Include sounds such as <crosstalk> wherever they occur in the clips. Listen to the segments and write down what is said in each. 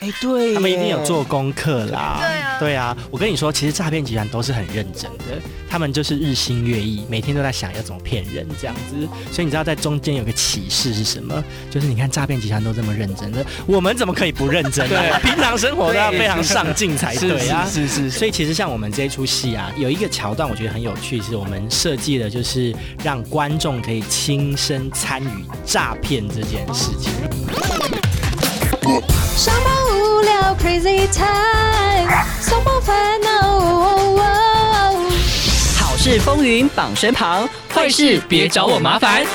哎，对，他们一定有做功课啦。对啊。我跟你说，其实诈骗集团都是很认真的，他们就是日新月异，每天都在想要怎么骗人这样子。所以你知道在中间有个启示是什么？就是你看诈骗集团都这么认真的，<laughs> 我们怎么可以不认真呢、对平常生活都要非常上进才对啊。是是是是，所以其实像我们这一出戏啊，有一个桥段我觉得很有趣，是我们设计的就是让观众可以亲身参与诈骗这件事情。上班无聊 Crazy Time，松绑烦恼。哦哦好事风云榜身旁，坏事别找我麻烦。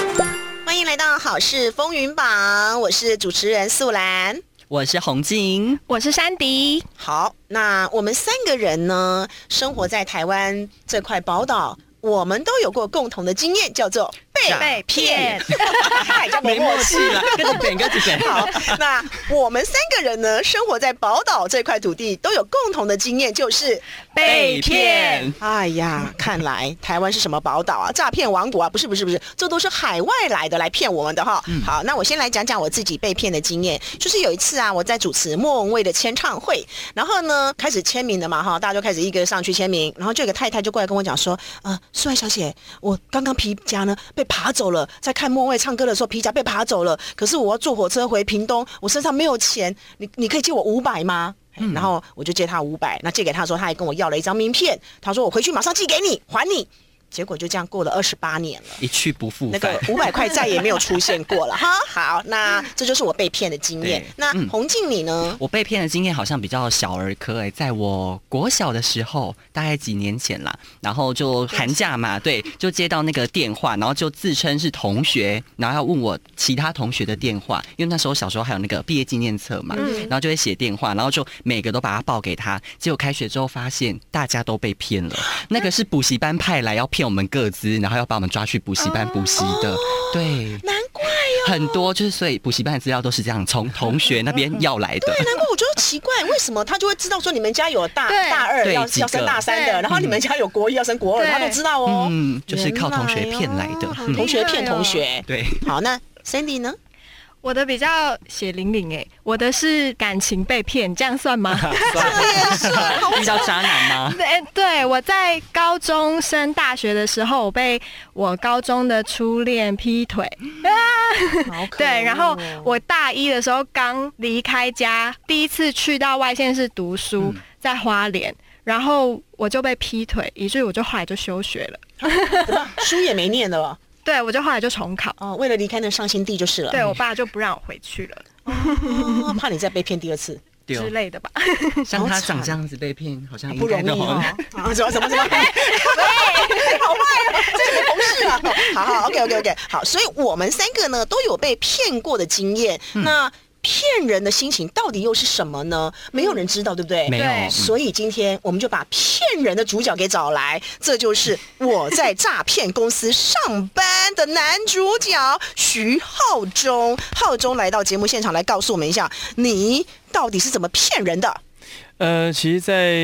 欢迎来到《好事风云榜》，我是主持人素兰。我是洪静，我是山迪，好，那我们三个人呢，生活在台湾这块宝岛，我们都有过共同的经验，叫做被被骗，<laughs> 太叫没默契了。跟着点，跟着点。<laughs> 好，那我们三个人呢，生活在宝岛这块土地，都有共同的经验，就是被骗。哎呀，看来台湾是什么宝岛啊？诈骗王国啊？不是不是不是，这都是海外来的来骗我们的哈。好，那我先来讲讲我自己被骗的经验。就是有一次啊，我在主持莫文蔚的签唱会，然后呢开始签名了嘛哈，大家就开始一个上去签名，然后就有个太太就过来跟我讲说，呃，苏爱小姐，我刚刚皮夹呢被扒走了，在看莫文蔚唱歌的时候皮夹被爬走了，可是我要坐火车回屏东，我身上没有钱，你你可以借我五百吗？然后我就借他五百，那借给他的时候，他还跟我要了一张名片，他说我回去马上寄给你，还你。结果就这样过了二十八年了。一去不复返那返个。五百块再也没有出现过了 <laughs> 哈。好，那这就是我被骗的经验。那嗯洪静你呢？我被骗的经验好像比较小儿科哎，在我国小的时候，大概几年前啦，然后就寒假嘛，对，就接到那个电话，然后就自称是同学，然后要问我其他同学的电话，因为那时候小时候还有那个毕业纪念册嘛，嗯然后就会写电话，然后就每个都把它报给他，结果开学之后发现大家都被骗了，那个是补习班派来要骗我们各自，然后要把我们抓去补习班补习的，对。难怪哦。很多就是，所以补习班的资料都是这样从同学那边要来的。对，难怪我觉得奇怪，为什么他就会知道说你们家有大大二要要升大三的，然后你们家有国一要升国二，他都知道哦。嗯，就是靠同学骗来的。同学骗同学。对，好，那 Sandy 呢？我的比较血淋淋哎，我的是感情被骗，这样算吗？<laughs> 遇到渣男吗？对，对，我在高中升大学的时候，我被我高中的初恋劈腿对，然后我大一的时候刚离开家，第一次去到外县市读书，在花莲，然后我就被劈腿，以至于我就后来就休学了。<laughs> 书也没念了对，我就后来就重考。哦，为了离开那伤心地就是了。对我爸就不让我回去了哦，怕你再被骗第二次，之类的吧。<laughs> 像他长这样子被骗，好像应不容易什么什么什么？<laughs> 喂，好坏哦，这是同事啊。好好，OK OK OK，好，所以我们三个呢都有被骗过的经验。那骗人的心情到底又是什么呢？没有人知道，对不对？没有所以今天我们就把骗人的主角给找来，这就是我在诈骗公司上班的男主角徐浩中。浩中来到节目现场来告诉我们一下，你到底是怎么骗人的？呃，其实在，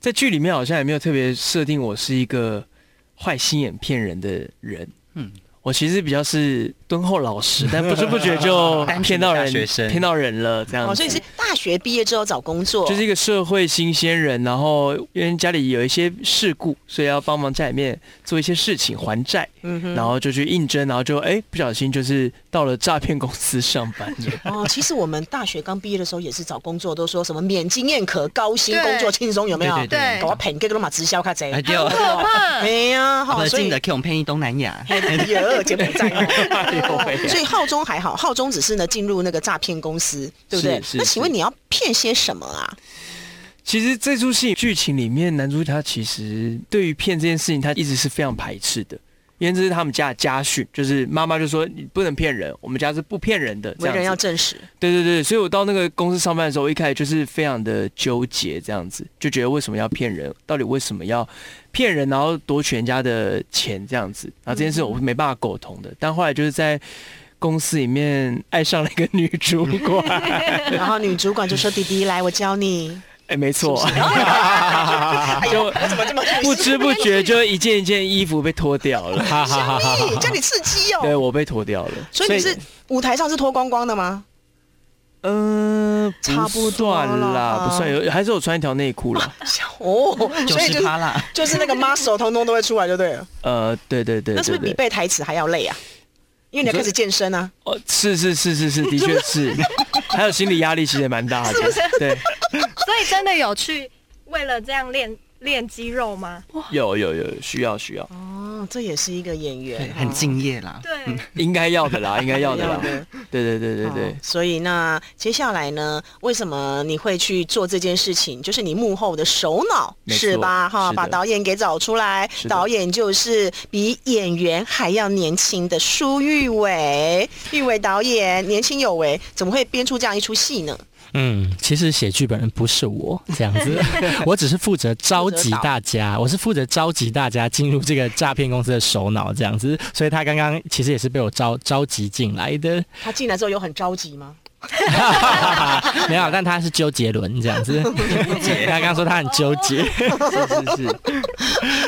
在剧里面好像也没有特别设定我是一个坏心眼骗人的人。嗯嗯，我其实比较是敦厚老实，<laughs> 但不知不觉就骗到人 <laughs> 骗到人了这样哦，所以是大学毕业之后找工作，就是一个社会新鲜人，然后因为家里有一些事故，所以要帮忙家里面做一些事情还债，嗯哼然后就去应征，然后就哎不小心就是到了诈骗公司上班。<laughs> 哦，其实我们大学刚毕业的时候也是找工作，都说什么免经验可高薪，工作轻松，有没有？对搞我骗个都嘛直销卡贼可怕。哎呀，好，所以不进的 Q 骗一东南亚。哎呀，柬埔寨 <laughs> 所以浩中还好，浩中只是呢进入那个诈骗公司，对不对？那请问你要骗些什么啊？其实这出戏剧情里面，男主他其实对于骗这件事情，他一直是非常排斥的，因为这是他们家的家训，就是妈妈就说你不能骗人，我们家是不骗人的，这为人要。正实，对对对，所以我到那个公司上班的时候，我一开始就是非常的纠结，这样子就觉得为什么要骗人？到底为什么要骗人，然后夺取人家的钱这样子？然后这件事我没办法沟通的，但后来就是在。公司里面爱上了一个女主管，<laughs> <laughs> 然后女主管就说：“弟弟，来，我教你。哎，没错，<laughs> 就，我怎么这么不知不觉就一件一件衣服被脱掉了。哈哈哈哈哈。叫你刺激哦？对我被脱掉了，所以你是舞台上是脱光光的吗？嗯，差不多算啦，不算有，还是有穿一条内裤啦。<laughs> 哦，所以就是啦。就是那个 muscle 通通都会出来就对了。呃，对对对那是不是比背台词还要累啊？因为你要开始健身啊。哦，是是是是是，的确是，<laughs> 还有心理压力其实也蛮大的，对，所以真的有去为了这样练练肌肉吗？有有有需要需要，哦，这也是一个演员，，很敬业啦。对，<laughs> 应该要的啦，应该要的啦，<laughs> 对对对对哦对。所以那接下来呢？为什么你会去做这件事情？就是你幕后的首脑是吧？哈，把导演给找出来。导演就是比演员还要年轻的舒玉伟，玉伟导演年轻有为，怎么会编出这样一出戏呢？嗯，其实写剧本人不是我这样子，<laughs> 我只是负责召集大家，我是负责召集大家进入这个诈骗公司的首脑这样子，所以他刚刚其实也是被我召召集进来的，他进来之后有很着急吗？<laughs> 没有，但他是周杰伦这样子，他刚刚说他很纠结，是是是，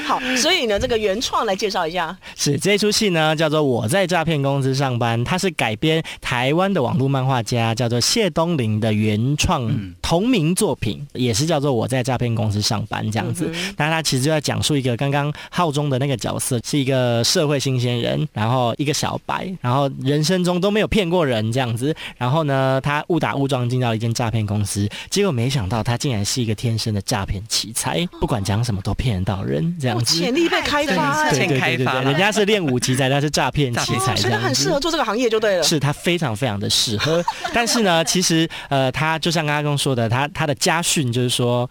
好，所以呢，这个原创来介绍一下。是这一出戏呢叫做《我在诈骗公司上班》，它是改编台湾的网络漫画家叫做谢东林的原创嗯同名作品，也是叫做《我在诈骗公司上班》这样子。那他其实就在讲述一个刚刚浩中的那个角色是一个社会新鲜人，然后一个小白，然后人生中都没有骗过人这样子。然后呢，他误打误撞进到一间诈骗公司，结果没想到他竟然是一个天生的诈骗奇才，不管讲什么都骗得到人这样哦，子。潜力被开发、哎对对对对人家是练武奇才，他是诈骗奇才哦所以他这样子很适合。做这个行业就对了。是他非常非常的适合，但是呢，其实呃，他就像刚刚说的，他他的家训就是说。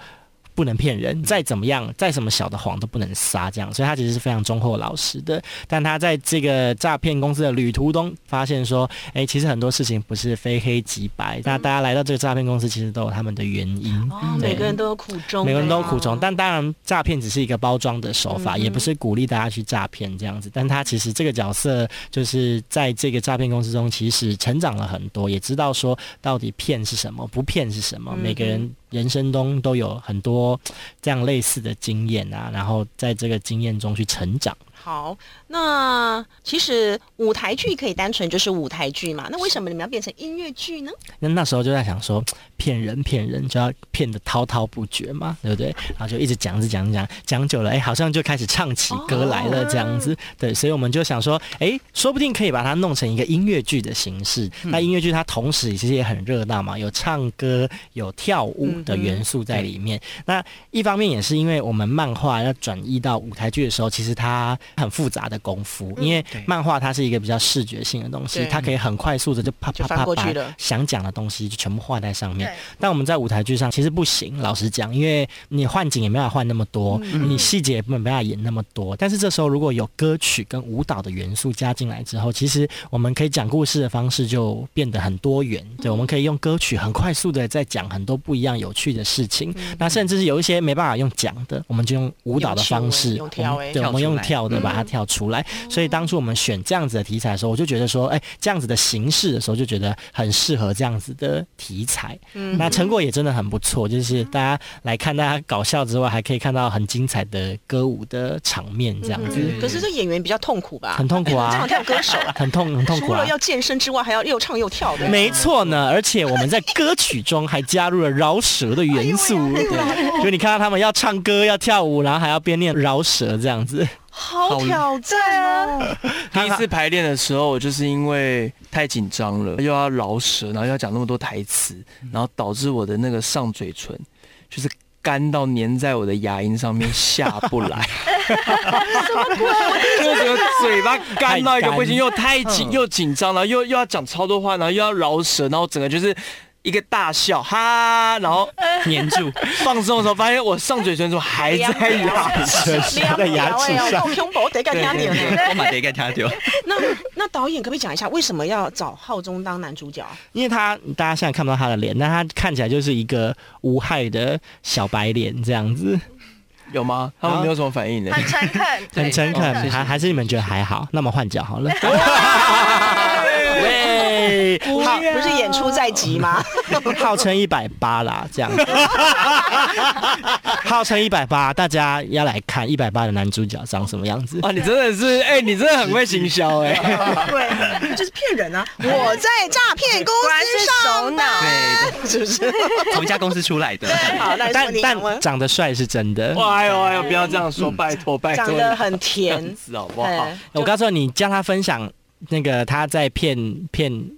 不能骗人，再怎么样，再什么小的谎都不能撒，这样，所以他其实是非常忠厚老实的。但他在这个诈骗公司的旅途中，发现说，哎，其实很多事情不是非黑即白。那大家来到这个诈骗公司，其实都有他们的原因。哦，每个人都有苦衷，每个人都有苦哦衷，但当然诈骗只是一个包装的手法，嗯也不是鼓励大家去诈骗这样子。但他其实这个角色就是在这个诈骗公司中，其实成长了很多，也知道说到底骗是什么，不骗是什么。嗯每个人人生中都有很多这样类似的经验啊，然后在这个经验中去成长。好，那其实舞台剧可以单纯就是舞台剧嘛，那为什么你们要变成音乐剧呢？那那时候就在想说，骗人骗人就要骗得滔滔不绝嘛，对不对？然后就一直讲，一直讲，一直讲，讲久了，哎，好像就开始唱起歌来了这样子。对，所以我们就想说，哎，说不定可以把它弄成一个音乐剧的形式。那音乐剧它同时其实也很热闹嘛，有唱歌、有跳舞的元素在里面。那一方面也是因为我们漫画要转移到舞台剧的时候，其实它很复杂的功夫，因为漫画它是一个比较视觉性的东西，它可以很快速的就啪啪啪把想讲的东西就全部画在上面。但我们在舞台剧上其实不行，老实讲，因为你换景也没办法换那么多，你细节也没办法演那么多。但是这时候如果有歌曲跟舞蹈的元素加进来之后，其实我们可以讲故事的方式就变得很多元。对，我们可以用歌曲很快速的在讲很多不一样有趣的事情。那甚至是有一些没办法用讲的，我们就用舞蹈的方式，用跳欸对，我们用跳出来跳的把它跳出来。所以当初我们选这样子的题材的时候，我就觉得说，哎，这样子的形式的时候，就觉得很适合这样子的题材。嗯那成果也真的很不错，就是大家来看大家搞笑之外，还可以看到很精彩的歌舞的场面，这样子、嗯，可是这演员比较痛苦吧？很痛苦 <laughs> 这啊样，跳歌手啊，很痛很痛苦啊。除了要健身之外，还要又唱又跳的。没错呢，而且我们在歌曲中还加入了饶舌的元素，对，就你看到他们要唱歌、要跳舞，然后还要边念饶舌这样子。好挑战哦！<laughs> 第一次排练的时候，我就是因为太紧张了，又要饶舌，然后又要讲那么多台词，然后导致我的那个上嘴唇就是干到粘在我的牙龈上面下不来。就整个嘴巴干到一个不行，又太紧又紧张，然后又又要讲超多话，然后又要饶舌，然后整个就是。一个大笑，哈，然后黏住，<laughs> 放松的时候，发现我上嘴唇怎么还在牙齿在牙齿上够恐怖，得干压点呢。我马得给他丢。那那导演可不可以讲一下，为什么要找浩中当男主角？因为他大家现在看不到他的脸，但他看起来就是一个无害的小白脸这样子，有吗？他们没有什么反应的。很诚恳，很诚恳，还还是你们觉得还好？那么换角好了。喂，好不是演出在即吗？<laughs> 号称一百八啦，这样子，<laughs> 号称一百八，大家要来看一百八的男主角长什么样子。啊，你真的是，哎、你真的很会行销哎、对，就是骗人啊！我在诈骗公司上首脑。对，是不是？同一家公司出来的。好，但但，长得帅是真的。哇，哎呦哎呦，不要这样说，拜托拜托，长得很甜 <laughs> 好不好？哎我告诉你，你叫他分享那个他在骗骗。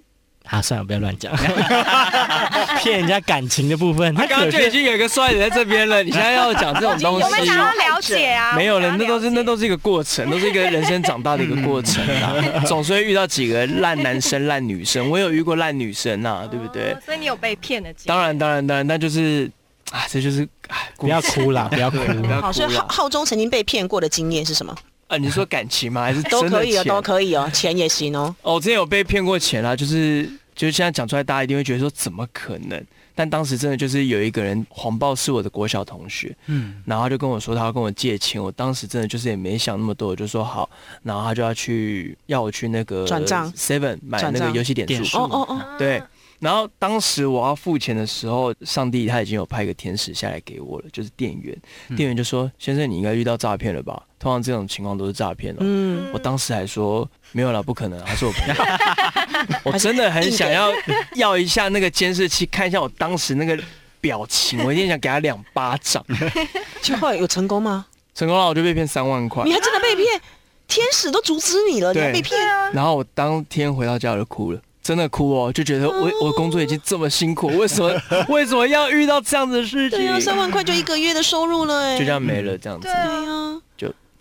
啊，算了，不要乱讲，<laughs> 骗人家感情的部分，他刚刚就已经有一个帅的在这边了，<laughs> 你现在要讲这种东西我们西想，要了解啊，没有了，那都是那都是一个过程，都是一个人生长大的一个过程啊，<laughs> 总是会遇到几个烂男生、烂女生，我有遇过烂女生呐，对不对哦？所以你有被骗的经验？当然，当然，当然，那就是啊，这就是哎，不要哭啦，不要哭。对不要好，所以浩浩中曾经被骗过的经验是什么？啊！你说感情吗？还是都可以哦，都可以哦，钱也行哦。哦，我之前有被骗过钱啦，就是就是现在讲出来，大家一定会觉得说怎么可能？但当时真的就是有一个人谎报是我的国小同学，嗯，然后他就跟我说他要跟我借钱，我当时真的就是也没想那么多，我就说好，然后他就要去要我去那个转账 Seven 买那个游戏点数点数，哦哦哦，对。然后当时我要付钱的时候，上帝他已经有派一个天使下来给我了，就是店员，嗯店员就说：“先生，你应该遇到诈骗了吧？通常这种情况都是诈骗哦。”嗯，我当时还说没有了，不可能，他是我朋友。<laughs> 我真的很想要要一下那个监视器，看一下我当时那个表情，我一定想给他两巴掌。<laughs> 就后来有成功吗？成功了，我就被骗三万块你。还真的被骗，天使都阻止你了，你还被骗？然后我当天回到家我就哭了。真的哭哦，就觉得我我工作已经这么辛苦，为什么 <laughs> 为什么要遇到这样子的事情对？啊，三万块就一个月的收入了，哎，就这样没了，这样子对呀。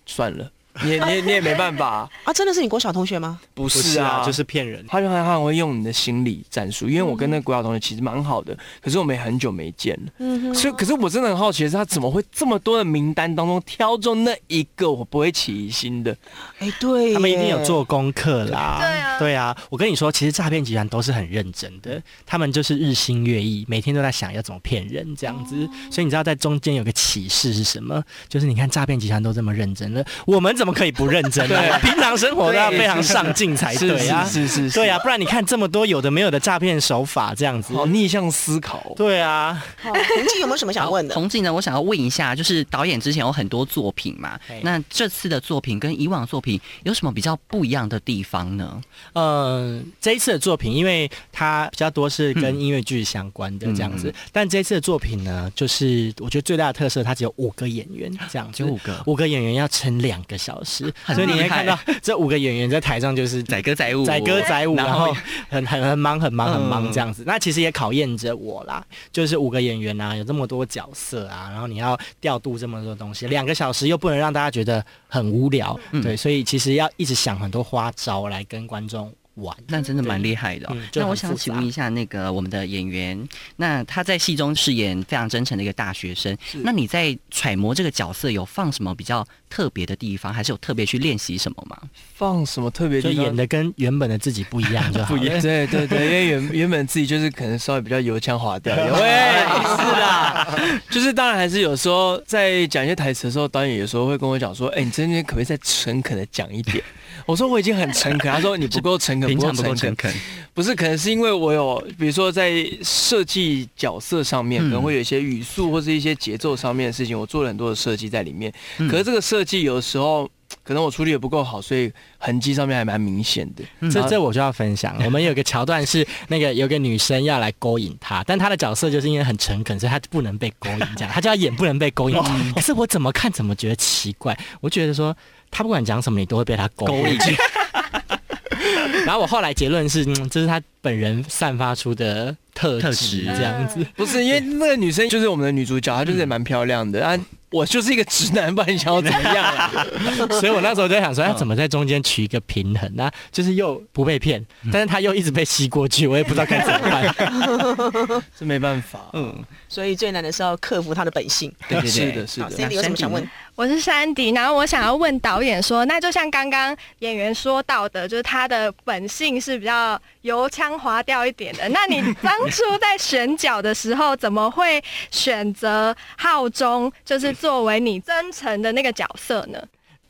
算了，你也你也你也没办法，<laughs> 啊，真的是你国小同学吗？不不是啊，就是骗人。他就他很会用你的心理战术，因为我跟那个国小同学其实蛮好的，可是我们也很久没见了，嗯哼，所以可是我真的很好奇的是，他怎么会这么多的名单当中挑中那一个我不会起疑心的？哎，对，他们一定有。做功课啦。对啊对啊。我跟你说，其实诈骗集团都是很认真的，他们就是日新月异，每天都在想要怎么骗人这样子。所以你知道在中间有个启示是什么？就是你看诈骗集团都这么认真了，我们怎么可以不认真呢？<laughs> 对平常生活都要非常上进才是对啊。是是是，对啊，不然你看这么多有的没有的诈骗手法这样子。好逆向思考。对啊，好，洪记有没有什么想问的？洪静呢，我想要问一下，就是导演之前有很多作品嘛，那这次的作品跟以往作品有什么比较不一样的地方呢？呃，这一次的作品，因为它比较多是跟音乐剧相关的这样子，嗯但这一次的作品呢，就是我觉得最大的特色，它只有五个演员这样子，就五个五个演员要撑两个小时，<laughs> 很所以你会看到 <laughs> 这五个演员在台上就是载歌载舞，载歌载舞，然后很很很忙很忙很忙嗯。这样子。那其实也考验着我啦，就是五个演员啊，有这么多角色啊，然后你要调度这么多东西，两个小时又不能让大家觉得很无聊，嗯。对，所以其实要一直想很多花招来跟观众玩。那真的蛮厉害的哦、嗯那我想请问一下，那个我们的演员，那他在戏中饰演非常真诚的一个大学生，那你在揣摩这个角色有放什么比较特别的地方，还是有特别去练习什么吗？放什么特别就演的跟原本的自己不一样就好了。<laughs> 对对对，因为原原本自己就是可能稍微比较油腔滑调喂，是啦，就是当然还是有时候在讲一些台词的时候，导演有时候会跟我讲说，哎、你今天可不可以再诚恳的讲一点？我说我已经很诚恳，他说你不够诚恳，平不够常不够诚诚恳，<laughs> 不是，可能是因为我有，比如说在设计角色上面，嗯可能会有一些语速或是一些节奏上面的事情，我做了很多的设计在里面。嗯可是这个设计有的时候可能我处理的不够好，所以痕迹上面还蛮明显的。这这我就要分享，我们有个桥段是 <laughs> 那个有个女生要来勾引他，但他的角色就是因为很诚恳，所以他不能被勾引，这样他就要演不能被勾引。可是我怎么看怎么觉得奇怪，我觉得说他不管讲什么，你都会被他勾引。然后我后来结论是，嗯，这是他本人散发出的特特质，这样子。不是因为那个女生就是我们的女主角，她就是也蛮漂亮的啊。我就是一个直男，不然你想要怎么样啊？<laughs> 所以我那时候就在想说，要怎么在中间取一个平衡呢、就是又不被骗，但是他又一直被吸过去，我也不知道该怎么办。<laughs> 这没办法。嗯，所以最难的是要克服他的本性。对对对，是的，是好的。，Cindy 有什么想问？我是山迪，然后我想要问导演说，那就像刚刚演员说到的，就是他的本性是比较油腔滑掉一点的。那你 <laughs> 当初在选角的时候，怎么会选择浩中，就是作为你真诚的那个角色呢？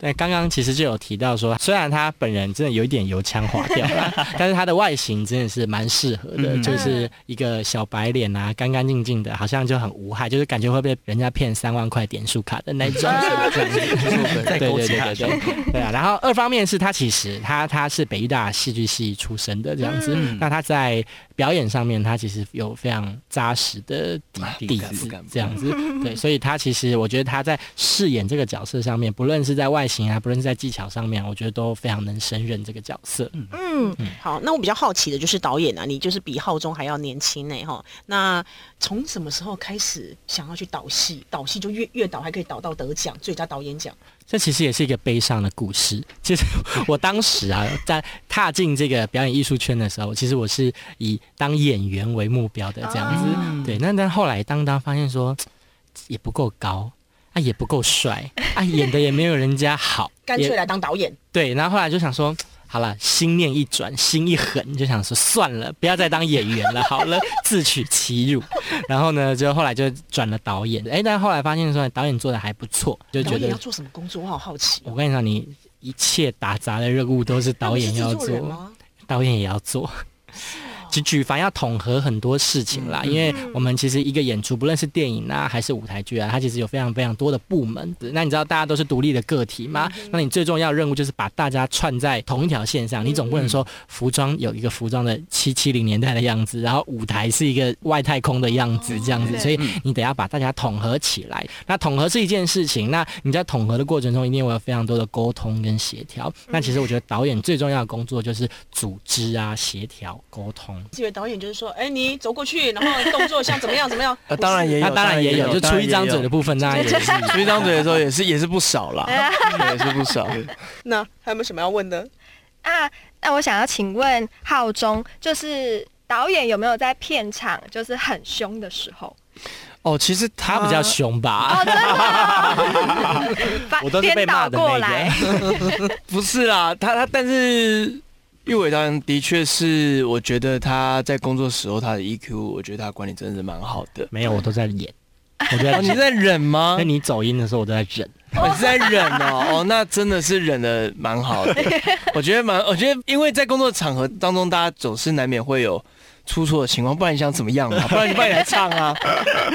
对，刚刚其实就有提到说，虽然他本人真的有一点油腔滑调啦，<laughs> 但是他的外形真的是蛮适合的，嗯。就是一个小白脸啊，干干净净的，好像就很无害，就是感觉会被人家骗三万块点数卡的那种。对对起他说对对对，对。啊。然后二方面是他其实他他是北医大戏剧系出身的这样子，嗯。那他在表演上面他其实有非常扎实的底底子这样子，<laughs> 对，所以他其实我觉得他在饰演这个角色上面，不论是在外形啊，不论是在技巧上面，我觉得都非常能胜任这个角色。嗯，好，那我比较好奇的就是导演啊，你就是比浩中还要年轻呢，哈。那从什么时候开始想要去导戏？导戏就越越导还可以导到得奖，最佳导演奖。这其实也是一个悲伤的故事。其实 <laughs> 我当时啊，在踏进这个表演艺术圈的时候，其实我是以当演员为目标的这样子。哦对，那但后来当当发现说也不够高啊，也不够帅啊，演的也没有人家好，<laughs> 也干脆来当导演。对，然后后来就想说，好了，心念一转，心一狠，就想说算了，不要再当演员了，好了，自取其辱。然后呢，就后来就转了导演，哎，但后来发现说导演做的还不错，就觉得导演要做什么工作？我好好奇。我跟你讲，你一切打杂的任务都是导演要做，导演也要做。举举凡要统合很多事情啦，因为我们其实一个演出，不论是电影啊还是舞台剧啊，它其实有非常非常多的部门。那你知道大家都是独立的个体嘛？那你最重要的任务就是把大家串在同一条线上。你总不能说服装有一个服装的七七零年代的样子，然后舞台是一个外太空的样子这样子，所以你得要把大家统合起来。那统合是一件事情，那你在统合的过程中，一定会有非常多的沟通跟协调。那其实我觉得导演最重要的工作就是组织啊、协调、沟通。以为导演就是说，哎，你走过去，然后动作像怎么样怎么样？<laughs> 呃，当然也有，那当然也有，就出一张嘴的部部分，当然也是。出一张嘴的时候也是也是不少啦，<laughs> 也是不少。那还有没有什么要问的？啊，那我想要请问浩中，就是导演有没有在片场就是很凶的时候？哦，其实他比较凶吧？哦，真的，<laughs> 把我都是被骂过那来，个。不是啦，他他但是玉伟当然的确是，我觉得他在工作时候他的 EQ，我觉得他管理真的是蛮好的。没有，我都在演。我就在哦，你在忍吗 <laughs> 那？你走音的时候，我都在忍。我是在忍哦，哦，那真的是忍的蛮好的。<laughs> 我觉得蛮，我觉得因为在工作场合当中，大家总是难免会有出错的情况，不然你想怎么样嘛？<laughs> 不然你不然你来唱啊？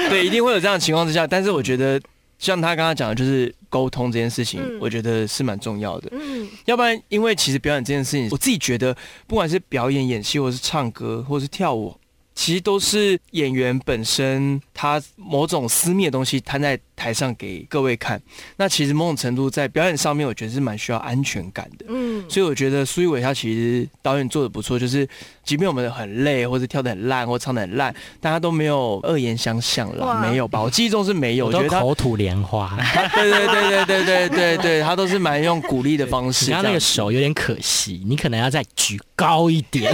对，一定会有这样的情况之下。但是我觉得，像他刚刚讲的，就是沟通这件事情，嗯我觉得是蛮重要的。嗯，要不然，因为其实表演这件事情，我自己觉得，不管是表演、演戏，或是唱歌，或是跳舞，其实都是演员本身他某种私密的东西摊在台上给各位看。那其实某种程度在表演上面，我觉得是蛮需要安全感的。嗯，所以我觉得苏一伟他其实导演做的不错，就是即便我们很累，或者跳的很烂，或唱的很烂，大家都没有恶言相向了，没有吧？我记忆中是没有。我觉得他，口吐莲花。<laughs> 对对对对对对对对，他都是蛮用鼓励的方式。你刚刚那个手有点可惜，你可能要再举高一点。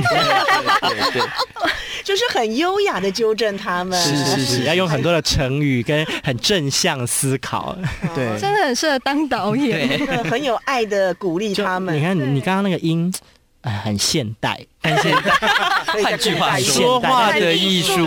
就是很优雅的纠正他们。是是是 <laughs> 要用很多的成语跟很正向思考。对。真的很适合当导演。很有爱的鼓励他们。你。看你刚刚那个音，呃，很现代，很现代，换句话说说话的艺术，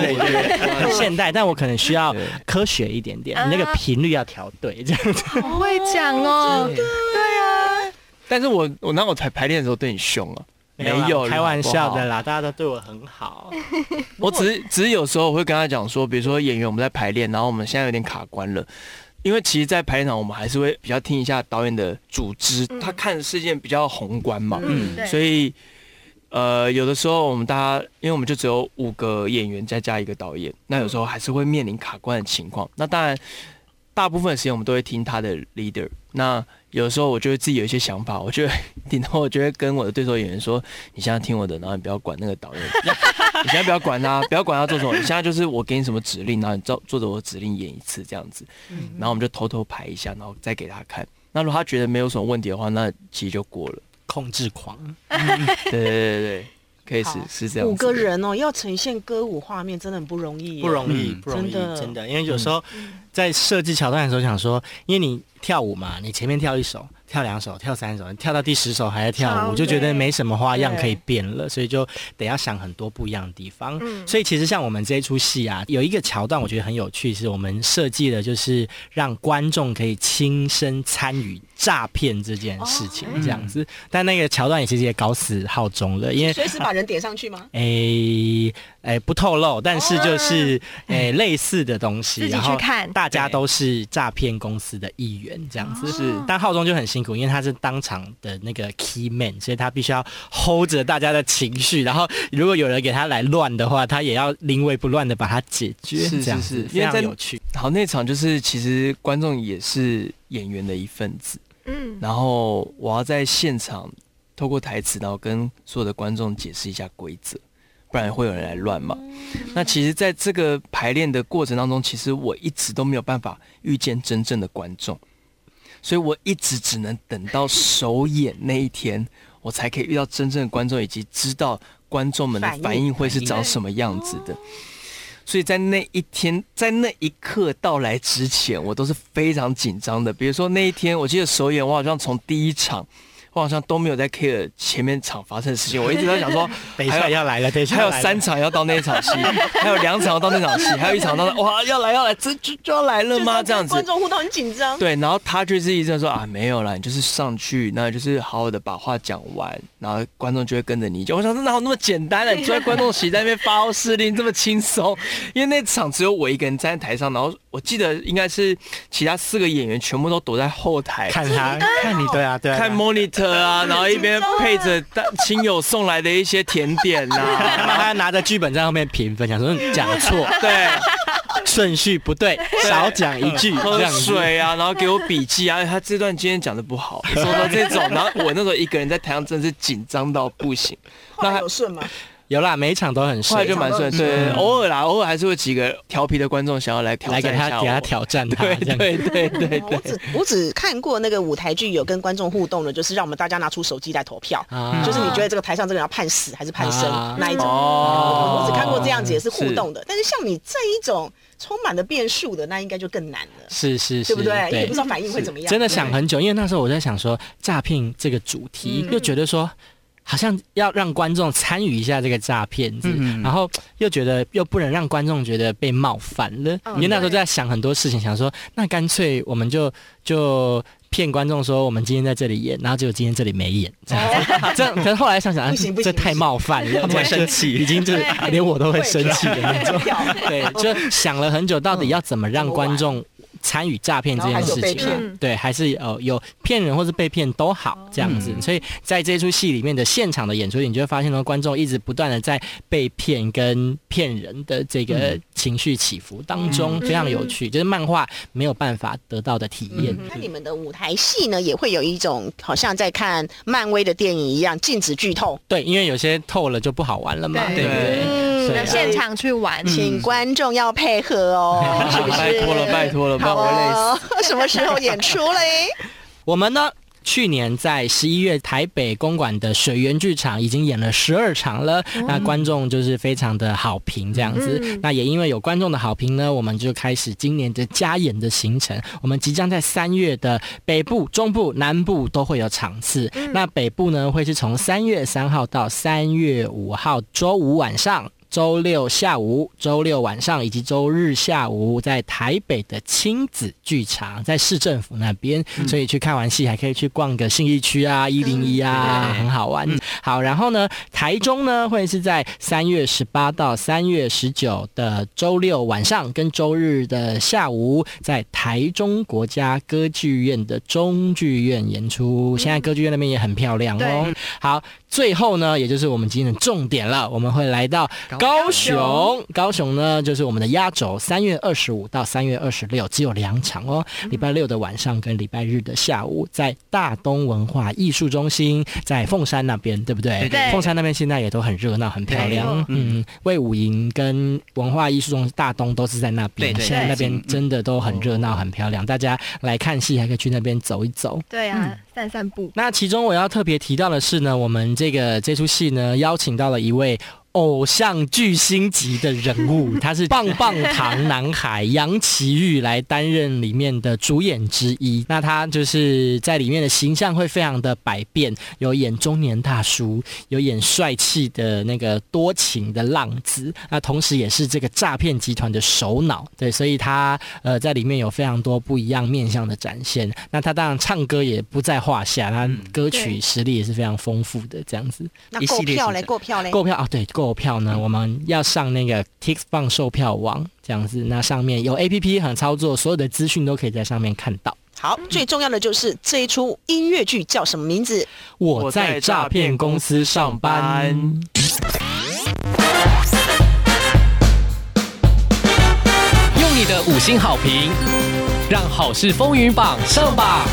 现代，但我可能需要科学一点点，啊。你那个频率要调对，这样子。好会讲哦，对啊，但是我我那我排排练的时候对你凶啊，没有开玩笑的啦，大家都对我很好。<laughs> 我只是只是有时候我会跟他讲说，比如说演员我们在排练，然后我们现在有点卡关了。因为其实，在排练场我们还是会比较听一下导演的组织，嗯他看的事件比较宏观嘛，嗯，对，所以呃，有的时候我们大家，因为我们就只有五个演员再加一个导演，那有时候还是会面临卡关的情况。那当然，大部分的时间我们都会听他的 leader。那有时候我就会自己有一些想法，我就会 <laughs> 顶多我就会跟我的对手演员说：“你现在听我的，然后你不要管那个导演，<laughs> 你现在不要管他，不要管他做什么，你现在就是我给你什么指令，然后你照做着我的指令演一次这样子。然后我们就偷偷排一下，然后再给他看。那如果他觉得没有什么问题的话，那其实就过了。控制狂，对对对对对，可以是好是这样。五个人哦，要呈现歌舞画面，真的很不容易。不容易，嗯不容易，真的真的，因为有时候在设计桥段的时候，想说，因为你跳舞嘛，你前面跳一首、跳两首、跳三首，跳到第十首还在跳舞，就觉得没什么花样可以变了，所以就得要想很多不一样的地方。嗯所以其实像我们这一出戏啊，有一个桥段我觉得很有趣，是我们设计的就是让观众可以亲身参与诈骗这件事情，这样子。但那个桥段也其实也搞死浩中了，因为随时把人点上去吗？诶诶不透露，但是就是诶类似的东西，然后去看大家都是诈骗公司的一员这样子。是但浩中就很辛苦，因为他是当场的那个 key man，所以他必须要 hold 着大家的情绪，然后如果有人给他来乱的话，他也要临危不乱的把它解决，是这样子非是是非常有趣。好，那场就是其实观众也是演员的一份子，嗯，然后我要在现场透过台词，然后跟所有的观众解释一下规则，不然会有人来乱嘛。那其实，在这个排练的过程当中，其实我一直都没有办法遇见真正的观众，所以我一直只能等到首演那一天，我才可以遇到真正的观众，以及知道观众们的反应会是长什么样子的。所以在那一天，在那一刻到来之前，我都是非常紧张的。比如说那一天，我记得首演，我好像从第一场，我好像都没有在 care 前面场发生的事情，我一直在想说，等一下要来了，等一下还有三场要到那场戏，<laughs> 还有两场要到那场戏，还有一场到那哇要来要来，这就就要来了吗？这样子观。众互动很紧张。对，然后他就是一直说啊，没有啦，你就是上去，那就是好好的把话讲完，然后观众就会跟着你讲。我想说哪有那么简单的、<laughs> 你坐在观众席在那边发号施令这么轻松？因为那场只有我一个人站在台上，然后我记得应该是其他四个演员全部都躲在后台。看他 <laughs> 看你，对啊对啊，看 monitor 啊，<laughs> 然后一边配着亲友送来的一些甜点他啊，<laughs> 还拿着剧本在后面评分，想说讲错，对。顺序不对，少讲一句，喝。水啊，然后给我笔记啊，他这段今天讲的不好，说到这种，然后我那时候一个人在台上真的是紧张到不行，那还有顺吗？有啦，每一场都很后来顺，就蛮顺，对，偶尔啦，偶尔还是会几个调皮的观众想要来挑来给战一下我他给他，挑战他，对这样。对对对对，我只我只看过那个舞台剧有跟观众互动的，就是让我们大家拿出手机来投票，啊。就是你觉得这个台上这个人要判死还是判生啊。那一种。哦。我只看过这样子也是互动的，但是像你这一种充满了变数的，那应该就更难了，是是是，对不对？因为不知道反应会怎么样。真的想很久，因为那时候我在想说诈骗这个主题，嗯。又觉得说。好像要让观众参与一下这个诈骗然后又觉得又不能让观众觉得被冒犯了，嗯因为那时候就在想很多事情，想说那干脆我们就就骗观众说我们今天在这里演，然后结果今天这里没演，这样子，这样。可是后来想想，这太冒犯了，他们会生气已经就是连我都会生气的那种。对，就想了很久，到底要怎么让观众参与诈骗这件事情骗？对，还是呃有骗人或是被骗都好这样子。所以在这出戏里面的现场的演出，你就会发现呢，观众一直不断的在被骗跟骗人的这个情绪起伏当中，非常有趣，就是漫画没有办法得到的体验。那你们的舞台戏呢，也会有一种好像在看漫威的电影一样，禁止剧透，对，因为有些透了就不好玩了嘛，对对不对？嗯，对啊现场去玩，请观众要配合哦，<laughs> 是不是？拜托了拜托了，不然我会累死。哦，<laughs> 什么时候演出嘞？<laughs> 我们呢？去年在十一月台北公馆的水源剧场已经演了十二场了，那观众就是非常的好评这样子。嗯那也因为有观众的好评呢，我们就开始今年的加演的行程。我们即将在三月的北部、中部、南部都会有场次。那北部呢会是从三月三号到三月五号，周五晚上。周六下午、周六晚上以及周日下午，在台北的亲子剧场，在市政府那边，所以去看完戏还可以去逛个信义区啊、一零一啊，对很好玩。好，然后呢，台中呢会是在三月十八到三月十九的周六晚上跟周日的下午，在台中国家歌剧院的中剧院演出。现在歌剧院那边也很漂亮哦对。好，最后呢，也就是我们今天的重点了，我们会来到高雄。高雄呢，就是我们的压轴，三月二十五到三月二十六，只有两场哦。礼拜六的晚上跟礼拜日的下午，在大东文化艺术中心，在凤山那边，对不对？对对凤山那边现在也都很热闹，很漂亮。嗯，魏武营跟文化艺术中心大东都是在那边，对对现在那边真的都很热闹，很漂亮。大家来看戏，还可以去那边走一走。对啊，散散步，那其中我要特别提到的是呢，我们这个这出戏呢，邀请到了一位偶像巨星级的人物，他是棒棒糖男孩杨奇煜来担任里面的主演之一。那他就是在里面的形象会非常的百变，有演中年大叔，有演帅气的那个多情的浪子，那同时也是这个诈骗集团的首脑。对，所以他呃在里面有非常多不一样面向的展现。那他当然唱歌也不在话下，他歌曲实力也是非常丰富的，这样子。那一系列购票嘞，行程购票嘞，购票啊，对，购票呢，我们要上那个 Tixfun 售票网这样子，那上面有 A P P 很操作，所有的资讯都可以在上面看到。好，最重要的就是这一出音乐剧叫什么名字？我在诈骗公司上班。用你的五星好评，让好事风云榜上榜。